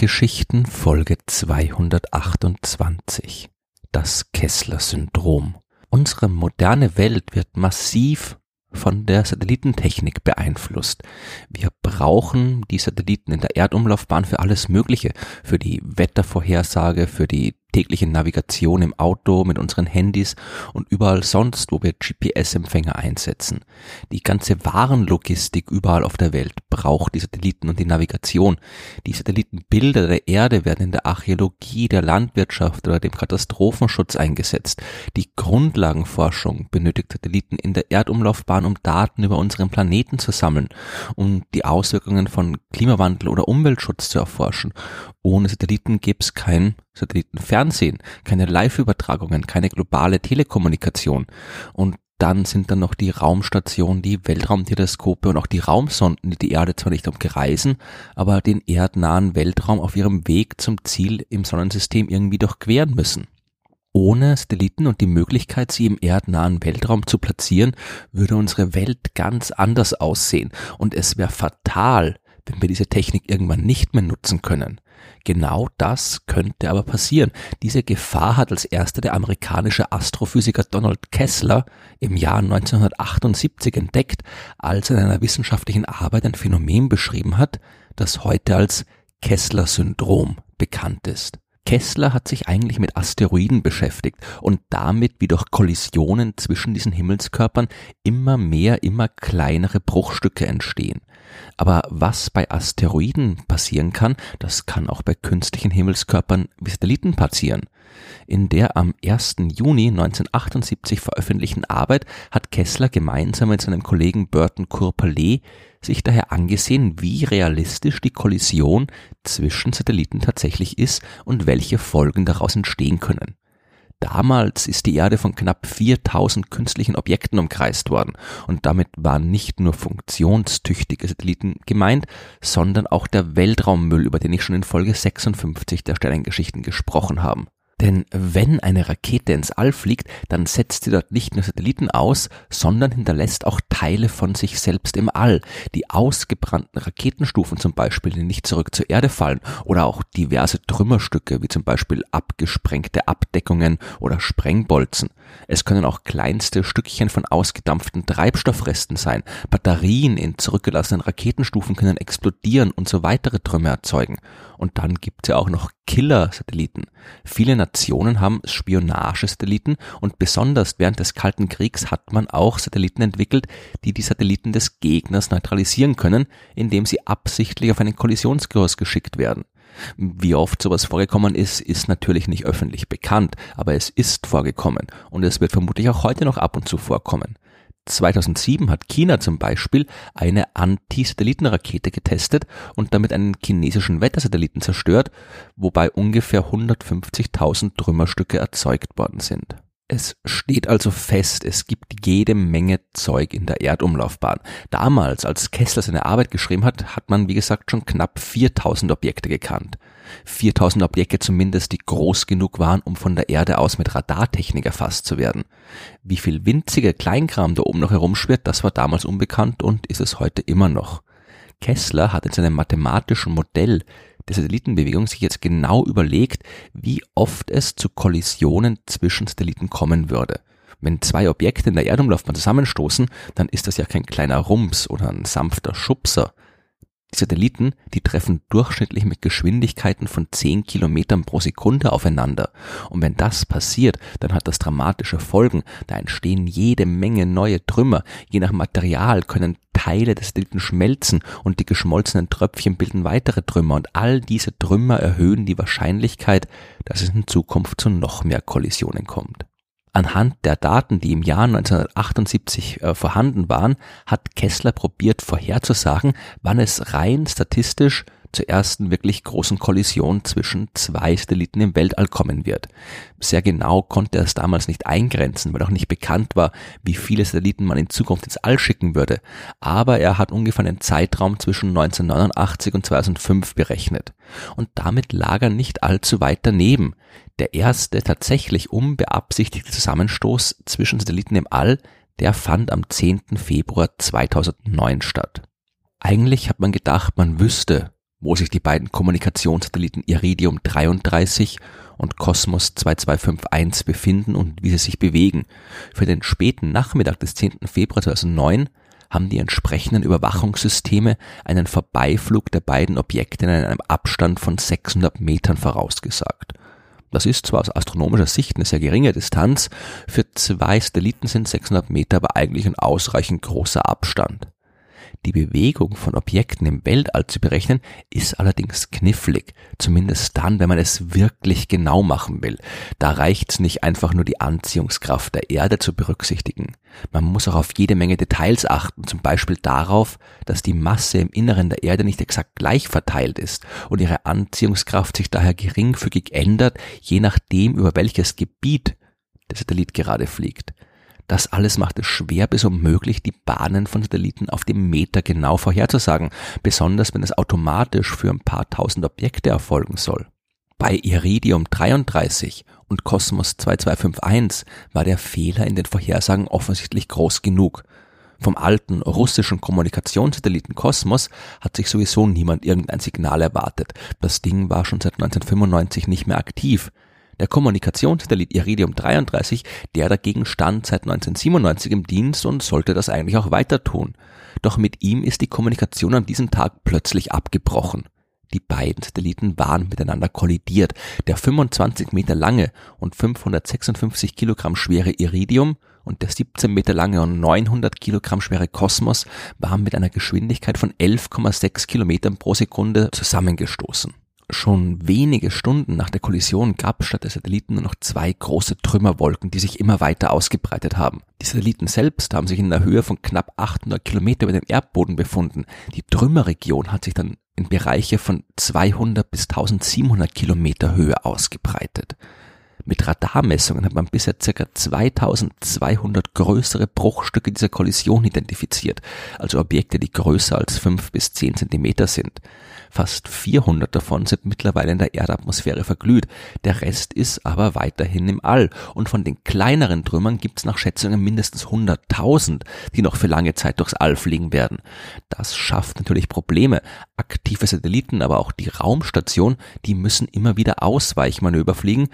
Sternengeschichten Folge 228 Das Kessler-Syndrom. Unsere moderne Welt wird massiv von der Satellitentechnik beeinflusst. Wir brauchen die Satelliten in der Erdumlaufbahn für alles Mögliche, für die Wettervorhersage, für die tägliche Navigation im Auto, mit unseren Handys und überall sonst, wo wir GPS-Empfänger einsetzen. Die ganze Warenlogistik überall auf der Welt braucht die Satelliten und die Navigation. Die Satellitenbilder der Erde werden in der Archäologie, der Landwirtschaft oder dem Katastrophenschutz eingesetzt. Die Grundlagenforschung benötigt Satelliten in der Erdumlaufbahn, um Daten über unseren Planeten zu sammeln, um die Auswirkungen von Klimawandel oder Umweltschutz zu erforschen. Ohne Satelliten gäbe es kein Satellitenfernsehen, keine Live-Übertragungen, keine globale Telekommunikation. Und dann sind dann noch die Raumstationen, die Weltraumteleskope und auch die Raumsonden, die die Erde zwar nicht umkreisen, aber den erdnahen Weltraum auf ihrem Weg zum Ziel im Sonnensystem irgendwie durchqueren müssen. Ohne Satelliten und die Möglichkeit, sie im erdnahen Weltraum zu platzieren, würde unsere Welt ganz anders aussehen und es wäre fatal, wenn wir diese Technik irgendwann nicht mehr nutzen können. Genau das könnte aber passieren. Diese Gefahr hat als erster der amerikanische Astrophysiker Donald Kessler im Jahr 1978 entdeckt, als er in einer wissenschaftlichen Arbeit ein Phänomen beschrieben hat, das heute als Kessler-Syndrom bekannt ist. Kessler hat sich eigentlich mit Asteroiden beschäftigt und damit, wie durch Kollisionen zwischen diesen Himmelskörpern immer mehr, immer kleinere Bruchstücke entstehen. Aber was bei Asteroiden passieren kann, das kann auch bei künstlichen Himmelskörpern wie Satelliten passieren. In der am 1. Juni 1978 veröffentlichten Arbeit hat Kessler gemeinsam mit seinem Kollegen Burton Courpelet sich daher angesehen, wie realistisch die Kollision zwischen Satelliten tatsächlich ist und welche Folgen daraus entstehen können. Damals ist die Erde von knapp 4000 künstlichen Objekten umkreist worden und damit waren nicht nur funktionstüchtige Satelliten gemeint, sondern auch der Weltraummüll, über den ich schon in Folge 56 der Sternengeschichten gesprochen habe. Denn wenn eine Rakete ins All fliegt, dann setzt sie dort nicht nur Satelliten aus, sondern hinterlässt auch Teile von sich selbst im All. Die ausgebrannten Raketenstufen zum Beispiel, die nicht zurück zur Erde fallen, oder auch diverse Trümmerstücke, wie zum Beispiel abgesprengte Abdeckungen oder Sprengbolzen. Es können auch kleinste Stückchen von ausgedampften Treibstoffresten sein. Batterien in zurückgelassenen Raketenstufen können explodieren und so weitere Trümmer erzeugen. Und dann gibt es ja auch noch Killer-Satelliten. Viele Nationen haben Spionagesatelliten und besonders während des Kalten Kriegs hat man auch Satelliten entwickelt, die die Satelliten des Gegners neutralisieren können, indem sie absichtlich auf einen Kollisionskurs geschickt werden. Wie oft sowas vorgekommen ist, ist natürlich nicht öffentlich bekannt, aber es ist vorgekommen und es wird vermutlich auch heute noch ab und zu vorkommen. 2007 hat China zum Beispiel eine Anti-Satellitenrakete getestet und damit einen chinesischen Wettersatelliten zerstört, wobei ungefähr 150.000 Trümmerstücke erzeugt worden sind. Es steht also fest, es gibt jede Menge Zeug in der Erdumlaufbahn. Damals, als Kessler seine Arbeit geschrieben hat, hat man, wie gesagt, schon knapp 4000 Objekte gekannt. 4000 Objekte zumindest, die groß genug waren, um von der Erde aus mit Radartechnik erfasst zu werden. Wie viel winzige Kleinkram da oben noch herumschwirrt, das war damals unbekannt und ist es heute immer noch. Kessler hat in seinem mathematischen Modell der Satellitenbewegung sich jetzt genau überlegt, wie oft es zu Kollisionen zwischen Satelliten kommen würde. Wenn zwei Objekte in der Erdumlaufbahn zusammenstoßen, dann ist das ja kein kleiner Rums oder ein sanfter Schubser. Die Satelliten, die treffen durchschnittlich mit Geschwindigkeiten von 10 Kilometern pro Sekunde aufeinander. Und wenn das passiert, dann hat das dramatische Folgen. Da entstehen jede Menge neue Trümmer. Je nach Material können Teile des Satelliten schmelzen und die geschmolzenen Tröpfchen bilden weitere Trümmer. Und all diese Trümmer erhöhen die Wahrscheinlichkeit, dass es in Zukunft zu noch mehr Kollisionen kommt. Anhand der Daten, die im Jahr 1978 äh, vorhanden waren, hat Kessler probiert vorherzusagen, wann es rein statistisch zur ersten wirklich großen Kollision zwischen zwei Satelliten im Weltall kommen wird. Sehr genau konnte er es damals nicht eingrenzen, weil auch nicht bekannt war, wie viele Satelliten man in Zukunft ins All schicken würde. Aber er hat ungefähr einen Zeitraum zwischen 1989 und 2005 berechnet. Und damit lag er nicht allzu weit daneben. Der erste tatsächlich unbeabsichtigte Zusammenstoß zwischen Satelliten im All, der fand am 10. Februar 2009 statt. Eigentlich hat man gedacht, man wüsste, wo sich die beiden Kommunikationssatelliten Iridium 33 und Cosmos 2251 befinden und wie sie sich bewegen. Für den späten Nachmittag des 10. Februar 2009 haben die entsprechenden Überwachungssysteme einen Vorbeiflug der beiden Objekte in einem Abstand von 600 Metern vorausgesagt. Das ist zwar aus astronomischer Sicht eine sehr geringe Distanz, für zwei Satelliten sind 600 Meter aber eigentlich ein ausreichend großer Abstand. Die Bewegung von Objekten im Weltall zu berechnen, ist allerdings knifflig, zumindest dann, wenn man es wirklich genau machen will. Da reicht's nicht einfach nur die Anziehungskraft der Erde zu berücksichtigen. Man muss auch auf jede Menge Details achten, zum Beispiel darauf, dass die Masse im Inneren der Erde nicht exakt gleich verteilt ist und ihre Anziehungskraft sich daher geringfügig ändert, je nachdem, über welches Gebiet der Satellit gerade fliegt. Das alles macht es schwer bis unmöglich, die Bahnen von Satelliten auf dem Meter genau vorherzusagen, besonders wenn es automatisch für ein paar tausend Objekte erfolgen soll. Bei Iridium 33 und Cosmos 2251 war der Fehler in den Vorhersagen offensichtlich groß genug. Vom alten russischen Kommunikationssatelliten Kosmos hat sich sowieso niemand irgendein Signal erwartet. Das Ding war schon seit 1995 nicht mehr aktiv. Der Kommunikationssatellit Iridium 33, der dagegen stand seit 1997 im Dienst und sollte das eigentlich auch weiter tun. Doch mit ihm ist die Kommunikation an diesem Tag plötzlich abgebrochen. Die beiden Satelliten waren miteinander kollidiert. Der 25 Meter lange und 556 Kilogramm schwere Iridium und der 17 Meter lange und 900 Kilogramm schwere Kosmos waren mit einer Geschwindigkeit von 11,6 Kilometern pro Sekunde zusammengestoßen. Schon wenige Stunden nach der Kollision gab statt der Satelliten nur noch zwei große Trümmerwolken, die sich immer weiter ausgebreitet haben. Die Satelliten selbst haben sich in einer Höhe von knapp 800 Kilometer über dem Erdboden befunden. Die Trümmerregion hat sich dann in Bereiche von 200 bis 1700 Kilometer Höhe ausgebreitet. Mit Radarmessungen hat man bisher ca. 2200 größere Bruchstücke dieser Kollision identifiziert, also Objekte, die größer als 5 bis 10 Zentimeter sind. Fast 400 davon sind mittlerweile in der Erdatmosphäre verglüht. Der Rest ist aber weiterhin im All. Und von den kleineren Trümmern gibt es nach Schätzungen mindestens 100.000, die noch für lange Zeit durchs All fliegen werden. Das schafft natürlich Probleme. Aktive Satelliten, aber auch die Raumstation, die müssen immer wieder Ausweichmanöver fliegen,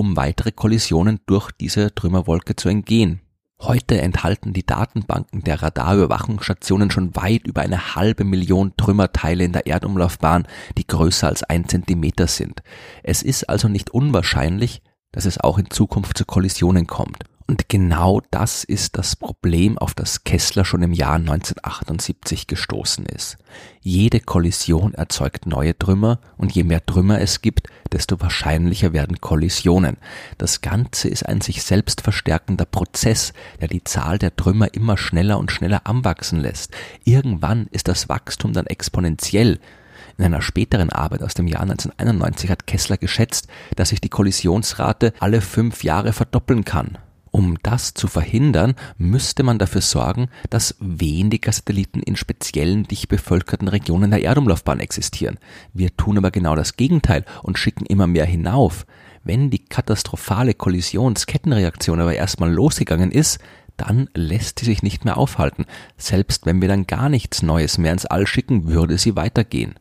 um weitere Kollisionen durch diese Trümmerwolke zu entgehen. Heute enthalten die Datenbanken der Radarüberwachungsstationen schon weit über eine halbe Million Trümmerteile in der Erdumlaufbahn, die größer als ein Zentimeter sind. Es ist also nicht unwahrscheinlich, dass es auch in Zukunft zu Kollisionen kommt. Und genau das ist das Problem, auf das Kessler schon im Jahr 1978 gestoßen ist. Jede Kollision erzeugt neue Trümmer und je mehr Trümmer es gibt, desto wahrscheinlicher werden Kollisionen. Das Ganze ist ein sich selbst verstärkender Prozess, der die Zahl der Trümmer immer schneller und schneller anwachsen lässt. Irgendwann ist das Wachstum dann exponentiell. In einer späteren Arbeit aus dem Jahr 1991 hat Kessler geschätzt, dass sich die Kollisionsrate alle fünf Jahre verdoppeln kann. Um das zu verhindern, müsste man dafür sorgen, dass weniger Satelliten in speziellen dicht bevölkerten Regionen der Erdumlaufbahn existieren. Wir tun aber genau das Gegenteil und schicken immer mehr hinauf. Wenn die katastrophale Kollisionskettenreaktion aber erstmal losgegangen ist, dann lässt sie sich nicht mehr aufhalten. Selbst wenn wir dann gar nichts Neues mehr ins All schicken, würde sie weitergehen.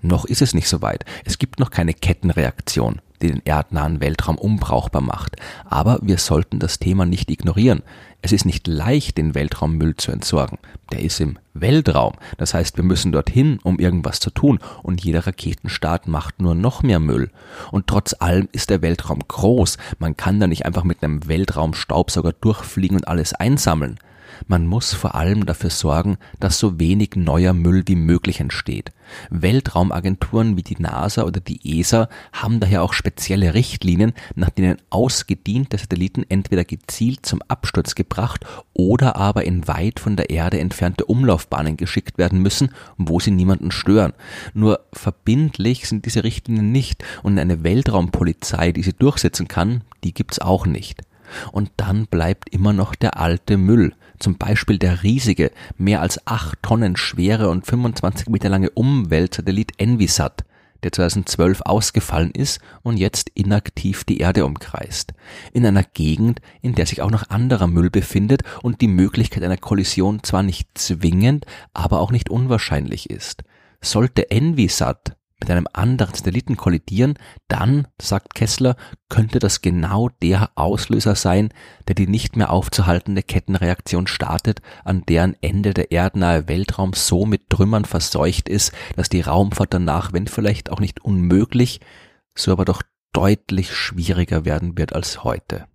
Noch ist es nicht so weit. Es gibt noch keine Kettenreaktion die den erdnahen Weltraum unbrauchbar macht. Aber wir sollten das Thema nicht ignorieren. Es ist nicht leicht, den Weltraummüll zu entsorgen. Der ist im Weltraum. Das heißt, wir müssen dorthin, um irgendwas zu tun. Und jeder Raketenstart macht nur noch mehr Müll. Und trotz allem ist der Weltraum groß. Man kann da nicht einfach mit einem Weltraumstaubsauger durchfliegen und alles einsammeln. Man muss vor allem dafür sorgen, dass so wenig neuer Müll wie möglich entsteht. Weltraumagenturen wie die NASA oder die ESA haben daher auch spezielle Richtlinien, nach denen ausgediente Satelliten entweder gezielt zum Absturz gebracht oder aber in weit von der Erde entfernte Umlaufbahnen geschickt werden müssen, wo sie niemanden stören. Nur verbindlich sind diese Richtlinien nicht und eine Weltraumpolizei, die sie durchsetzen kann, die gibt's auch nicht. Und dann bleibt immer noch der alte Müll, zum Beispiel der riesige, mehr als acht Tonnen schwere und 25 Meter lange Umweltsatellit Envisat, der 2012 ausgefallen ist und jetzt inaktiv die Erde umkreist. In einer Gegend, in der sich auch noch anderer Müll befindet und die Möglichkeit einer Kollision zwar nicht zwingend, aber auch nicht unwahrscheinlich ist. sollte Envisat mit einem anderen Satelliten kollidieren, dann, sagt Kessler, könnte das genau der Auslöser sein, der die nicht mehr aufzuhaltende Kettenreaktion startet, an deren Ende der erdnahe Weltraum so mit Trümmern verseucht ist, dass die Raumfahrt danach, wenn vielleicht auch nicht unmöglich, so aber doch deutlich schwieriger werden wird als heute.